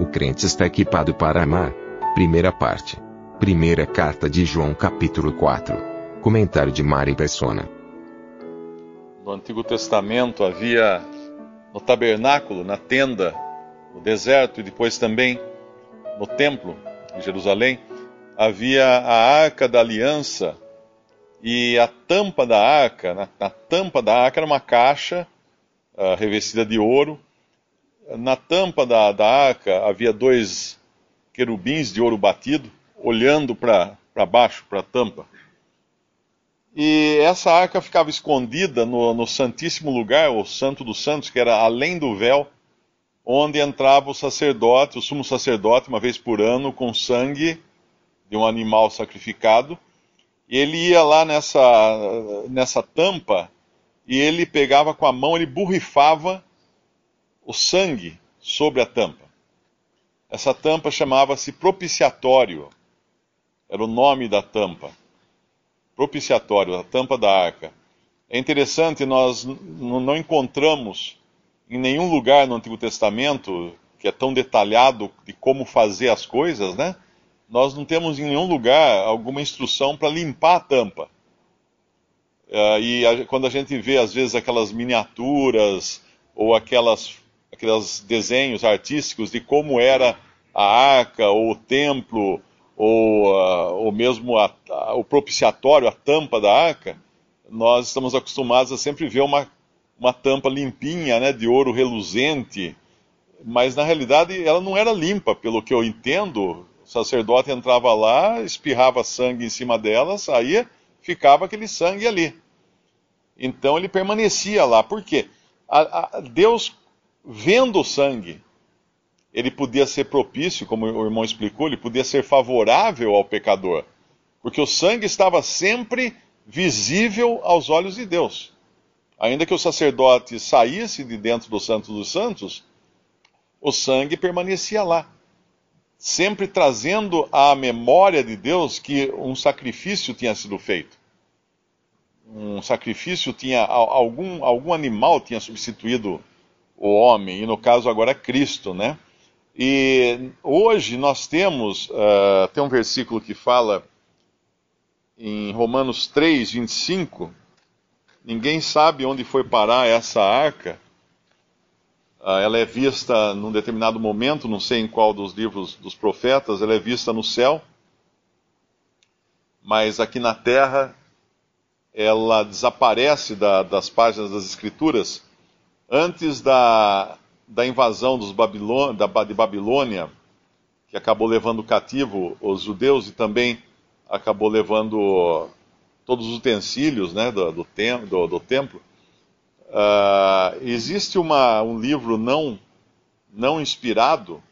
O crente está equipado para amar. Primeira parte. Primeira carta de João capítulo 4. Comentário de Mari Persona. No Antigo Testamento havia no tabernáculo, na tenda, no deserto e depois também no templo em Jerusalém, havia a arca da aliança e a tampa da arca, na, na tampa da arca era uma caixa uh, revestida de ouro. Na tampa da, da arca havia dois querubins de ouro batido, olhando para baixo, para a tampa. E essa arca ficava escondida no, no Santíssimo Lugar, o Santo dos Santos, que era além do véu, onde entrava o sacerdote, o sumo sacerdote, uma vez por ano, com sangue de um animal sacrificado. Ele ia lá nessa, nessa tampa e ele pegava com a mão, ele borrifava o sangue sobre a tampa. Essa tampa chamava-se propiciatório, era o nome da tampa propiciatório, a tampa da arca. É interessante, nós não encontramos em nenhum lugar no Antigo Testamento que é tão detalhado de como fazer as coisas, né? Nós não temos em nenhum lugar alguma instrução para limpar a tampa. Uh, e a, quando a gente vê, às vezes, aquelas miniaturas ou aquelas, aqueles desenhos artísticos de como era a arca ou o templo ou, uh, ou mesmo a, a, o propiciatório, a tampa da arca, nós estamos acostumados a sempre ver uma, uma tampa limpinha, né, de ouro reluzente, mas na realidade ela não era limpa, pelo que eu entendo. O sacerdote entrava lá, espirrava sangue em cima dela, saía, ficava aquele sangue ali. Então ele permanecia lá. Por quê? A, a, Deus, vendo o sangue, ele podia ser propício, como o irmão explicou, ele podia ser favorável ao pecador, porque o sangue estava sempre visível aos olhos de Deus. Ainda que o sacerdote saísse de dentro do Santo dos Santos, o sangue permanecia lá, sempre trazendo à memória de Deus que um sacrifício tinha sido feito. Um sacrifício tinha algum algum animal tinha substituído o homem, e no caso agora Cristo, né? E hoje nós temos, uh, tem um versículo que fala em Romanos 3, 25, ninguém sabe onde foi parar essa arca. Uh, ela é vista num determinado momento, não sei em qual dos livros dos profetas, ela é vista no céu, mas aqui na terra ela desaparece da, das páginas das Escrituras antes da, da invasão dos da, de Babilônia, que acabou levando cativo os judeus e também acabou levando todos os utensílios né, do, do, tem, do, do templo. Uh, existe uma, um livro não, não inspirado,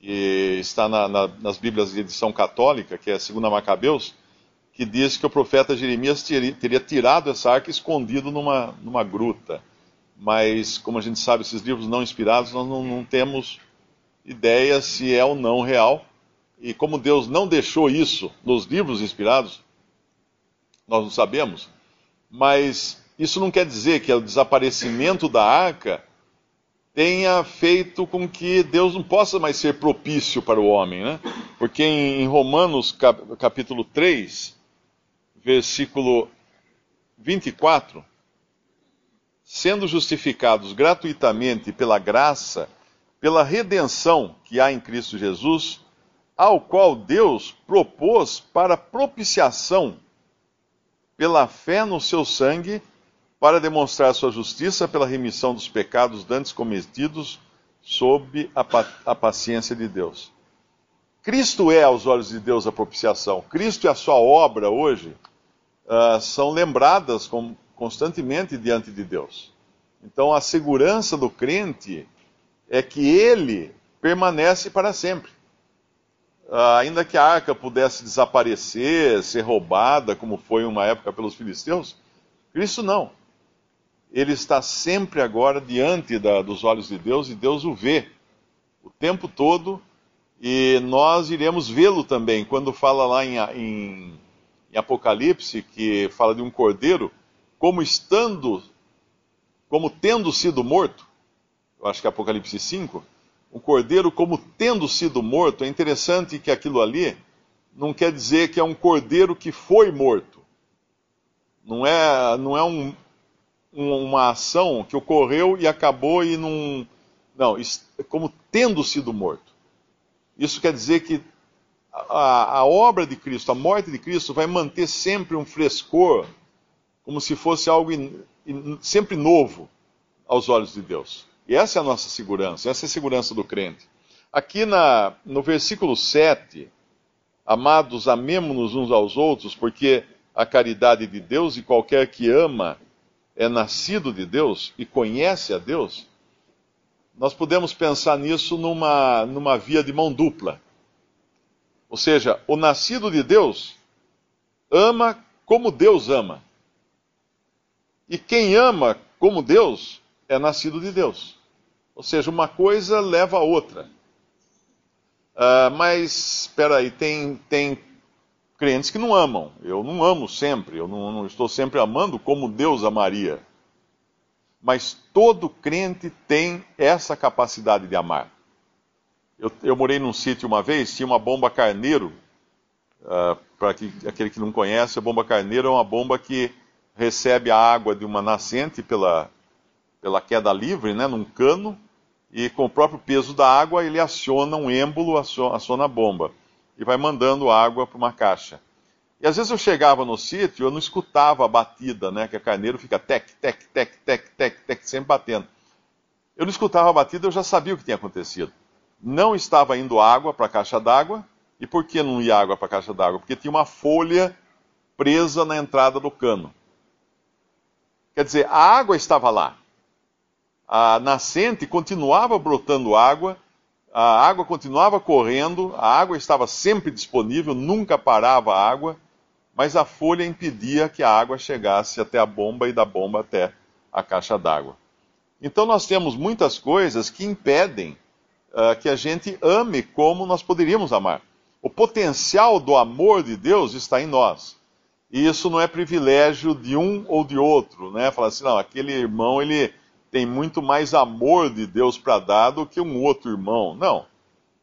que está na, na, nas Bíblias de edição católica, que é a Segunda Macabeus, que diz que o profeta Jeremias teria, teria tirado essa arca escondido numa, numa gruta mas como a gente sabe, esses livros não inspirados, nós não, não temos ideia se é ou não real. E como Deus não deixou isso nos livros inspirados, nós não sabemos. Mas isso não quer dizer que o desaparecimento da arca tenha feito com que Deus não possa mais ser propício para o homem, né? Porque em Romanos capítulo 3, versículo 24, sendo justificados gratuitamente pela graça, pela redenção que há em Cristo Jesus, ao qual Deus propôs para propiciação pela fé no seu sangue, para demonstrar sua justiça pela remissão dos pecados dantes cometidos sob a, paciência de Deus. Cristo é, aos olhos de Deus, a propiciação. Cristo e a sua obra hoje uh, são lembradas como constantemente diante de Deus. Então a segurança do crente é que ele permanece para sempre. Uh, ainda que a arca pudesse desaparecer, ser roubada, como foi uma época pelos filisteus, Cristo não. Ele está sempre agora diante da, dos olhos de Deus e Deus o vê o tempo todo e nós iremos vê-lo também quando fala lá em, em, em Apocalipse, que fala de um cordeiro, como estando, como tendo sido morto. Eu acho que é Apocalipse 5 um cordeiro como tendo sido morto, é interessante que aquilo ali não quer dizer que é um cordeiro que foi morto. Não é, não é um, uma ação que ocorreu e acabou e não. Não, como tendo sido morto. Isso quer dizer que a, a, obra de Cristo, a morte de Cristo, vai manter sempre um frescor, como se fosse algo in, in, sempre novo aos olhos de Deus. E essa é a nossa segurança, essa é a segurança do crente. Aqui na, no versículo 7, amados, amemo-nos uns aos outros, porque a caridade de Deus e qualquer que ama é nascido de Deus e conhece a Deus. Nós podemos pensar nisso numa, numa via de mão dupla. Ou seja, o nascido de Deus ama como Deus ama. E quem ama como Deus é nascido de Deus. Ou seja, uma coisa leva a outra. Uh, mas, espera aí, tem, tem crentes que não amam. Eu não amo sempre, eu não, não estou sempre amando como Deus amaria. Mas todo crente tem essa capacidade de amar. Eu, eu morei num sítio uma vez, tinha uma bomba carneiro. Uh, Para aquele que não conhece, a bomba carneiro é uma bomba que recebe a água de uma nascente pela, pela queda livre, né, num cano, e com o próprio peso da água ele aciona um êmbolo, aciona a bomba e vai mandando água para uma caixa. E às vezes eu chegava no sítio, eu não escutava a batida, né? Que a carneiro fica tec, tec, tec, tec, tec, tec, sempre batendo. Eu não escutava a batida, eu já sabia o que tinha acontecido. Não estava indo água para a caixa d'água. E por que não ia água para a caixa d'água? Porque tinha uma folha presa na entrada do cano. Quer dizer, a água estava lá a nascente continuava brotando água, a água continuava correndo, a água estava sempre disponível, nunca parava a água, mas a folha impedia que a água chegasse até a bomba e da bomba até a caixa d'água. Então nós temos muitas coisas que impedem uh, que a gente ame como nós poderíamos amar. O potencial do amor de Deus está em nós. E isso não é privilégio de um ou de outro, né? Falar assim, não, aquele irmão ele tem muito mais amor de Deus para dar do que um outro irmão. Não.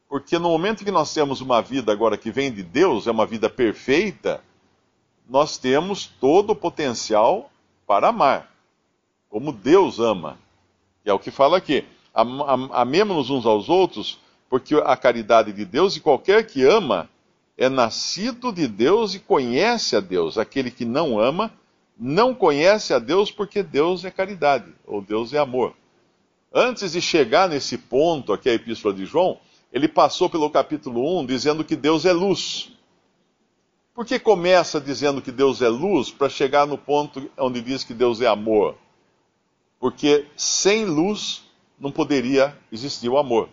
Porque no momento que nós temos uma vida agora que vem de Deus, é uma vida perfeita, nós temos todo o potencial para amar, como Deus ama. E é o que fala aqui. Amemos-nos uns aos outros, porque a caridade de Deus, e qualquer que ama, é nascido de Deus e conhece a Deus. Aquele que não ama, não conhece a Deus porque Deus é caridade, ou Deus é amor. Antes de chegar nesse ponto aqui, a Epístola de João, ele passou pelo capítulo 1 dizendo que Deus é luz. Por que começa dizendo que Deus é luz para chegar no ponto onde diz que Deus é amor? Porque sem luz não poderia existir o amor.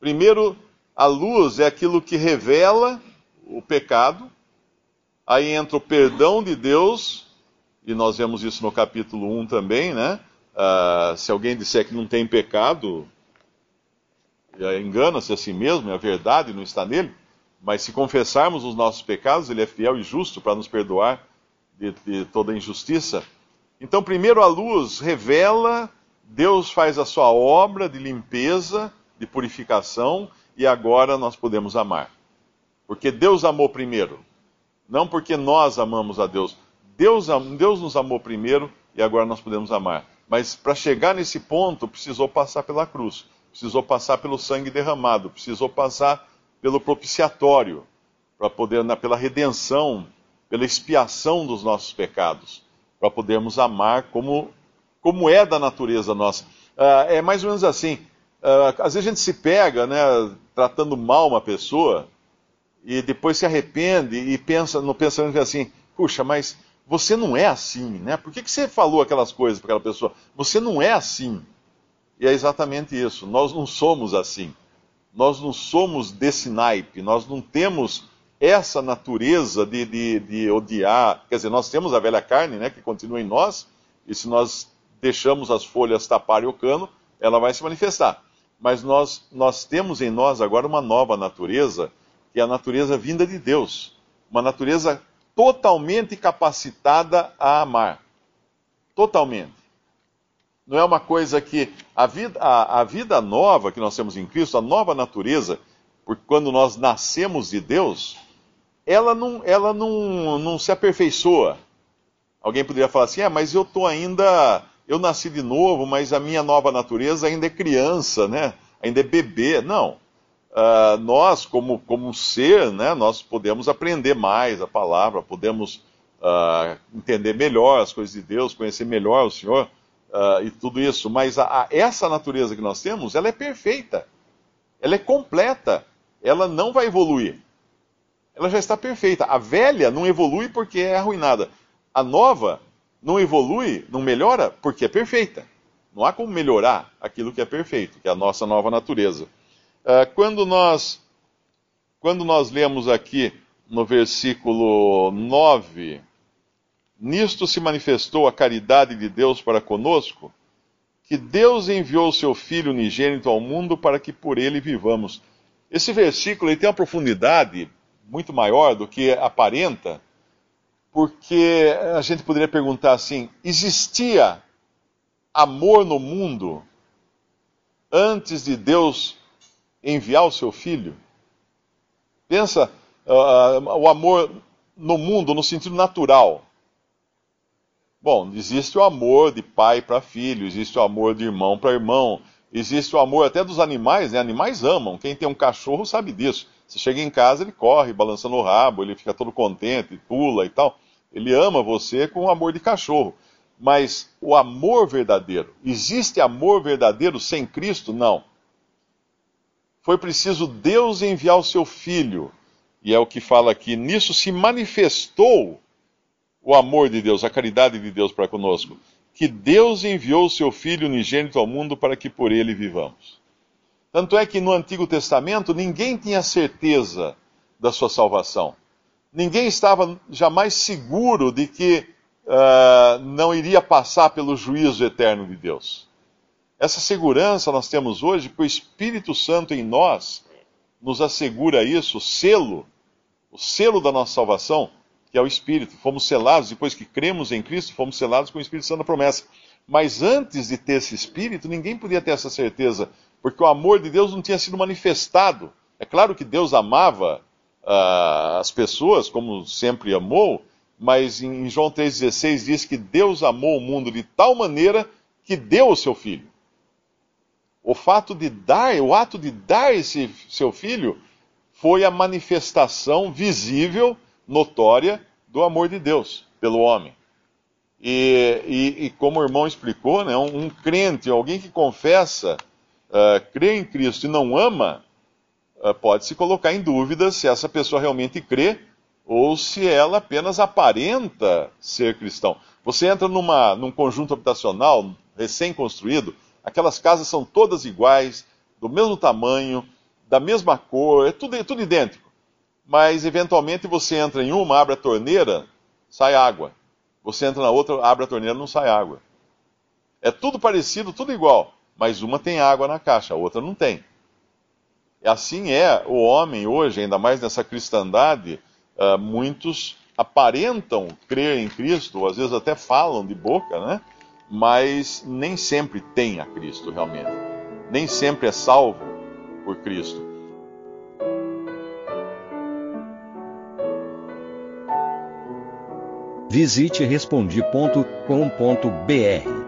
Primeiro, a luz é aquilo que revela o pecado, aí entra o perdão de Deus e nós vemos isso no capítulo 1 também, né? Uh, se alguém disser que não tem pecado, engana-se a si mesmo, a verdade não está nele. Mas se confessarmos os nossos pecados, ele é fiel e justo para nos perdoar de, de toda injustiça. Então, primeiro a luz revela, Deus faz a sua obra de limpeza, de purificação, e agora nós podemos amar. Porque Deus amou primeiro, não porque nós amamos a Deus. Deus, Deus nos amou primeiro e agora nós podemos amar. Mas para chegar nesse ponto, precisou passar pela cruz, precisou passar pelo sangue derramado, precisou passar pelo propiciatório, para poder, pela redenção, pela expiação dos nossos pecados, para podermos amar como, como é da natureza nossa. Uh, é mais ou menos assim. Uh, às vezes a gente se pega, né, tratando mal uma pessoa, e depois se arrepende e pensa no pensamento assim, puxa, mas você não é assim, né? Por que, que você falou aquelas coisas para aquela pessoa? Você não é assim. E é exatamente isso. Nós não somos assim. Nós não somos desse naipe. Nós não temos essa natureza de, de, de odiar. Quer dizer, nós temos a velha carne, né, que continua em nós, e se nós deixamos as folhas taparem o cano, ela vai se manifestar. Mas nós, nós temos em nós agora uma nova natureza, que é a natureza vinda de Deus. Uma natureza totalmente capacitada a amar. Totalmente. Não é uma coisa que. A vida, a, a vida nova que nós temos em Cristo, a nova natureza, porque quando nós nascemos de Deus, ela não, ela não, não se aperfeiçoa. Alguém poderia falar assim: é, mas eu estou ainda eu nasci de novo, mas a minha nova natureza ainda é criança, né? ainda é bebê. Não. Uh, nós, como, como ser, né, nós podemos aprender mais a palavra, podemos uh, entender melhor as coisas de Deus, conhecer melhor o Senhor uh, e tudo isso. Mas a, a, essa natureza que nós temos, ela é perfeita, ela é completa, ela não vai evoluir. Ela já está perfeita. A velha não evolui porque é arruinada. A nova não evolui, não melhora, porque é perfeita. Não há como melhorar aquilo que é perfeito, que é a nossa nova natureza. Uh, quando, nós, quando nós lemos aqui no versículo 9, nisto se manifestou a caridade de Deus para conosco, que Deus enviou o seu Filho unigênito ao mundo para que por ele vivamos. Esse versículo ele tem uma profundidade muito maior do que aparenta, porque a gente poderia perguntar assim: existia amor no mundo antes de Deus enviar o seu filho? Pensa uh, o amor no mundo no sentido natural. Bom, existe o amor de pai para filho, existe o amor de irmão para irmão, existe o amor até dos animais, né? Animais amam. Quem tem um cachorro sabe disso. Você chega em casa, ele corre balançando o rabo, ele fica todo contente, pula e tal. Ele ama você com amor de cachorro. Mas o amor verdadeiro, existe amor verdadeiro sem Cristo? Não. Foi preciso Deus enviar o seu Filho, e é o que fala aqui, nisso se manifestou o amor de Deus, a caridade de Deus para conosco, que Deus enviou o seu Filho unigênito ao mundo para que por ele vivamos. Tanto é que no Antigo Testamento ninguém tinha certeza da sua salvação. Ninguém estava jamais seguro de que uh, não iria passar pelo juízo eterno de Deus. Essa segurança nós temos hoje, porque o Espírito Santo em nós nos assegura isso, o selo, o selo da nossa salvação, que é o Espírito. Fomos selados, depois que cremos em Cristo, fomos selados com o Espírito Santo da promessa. Mas antes de ter esse Espírito, ninguém podia ter essa certeza porque o amor de Deus não tinha sido manifestado. É claro que Deus amava uh, as pessoas, como sempre amou, mas em João 3,16 diz que Deus amou o mundo de tal maneira que deu o seu filho. O fato de dar, o ato de dar esse seu filho, foi a manifestação visível, notória, do amor de Deus pelo homem. E, e, e como o irmão explicou, né, um, um crente, alguém que confessa uh, crê em Cristo e não ama, uh, pode se colocar em dúvida se essa pessoa realmente crê ou se ela apenas aparenta ser cristão. Você entra numa, num conjunto habitacional recém-construído, aquelas casas são todas iguais, do mesmo tamanho, da mesma cor, é tudo, é tudo idêntico. Mas eventualmente você entra em uma, abre a torneira, sai água. Você entra na outra, abre a torneira, não sai água. É tudo parecido, tudo igual mas uma tem água na caixa, a outra não tem. Assim é o homem hoje, ainda mais nessa cristandade, uh, muitos aparentam crer em Cristo, ou às vezes até falam de boca, né? mas nem sempre tem a Cristo realmente. Nem sempre é salvo por Cristo. Visite respondi.com.br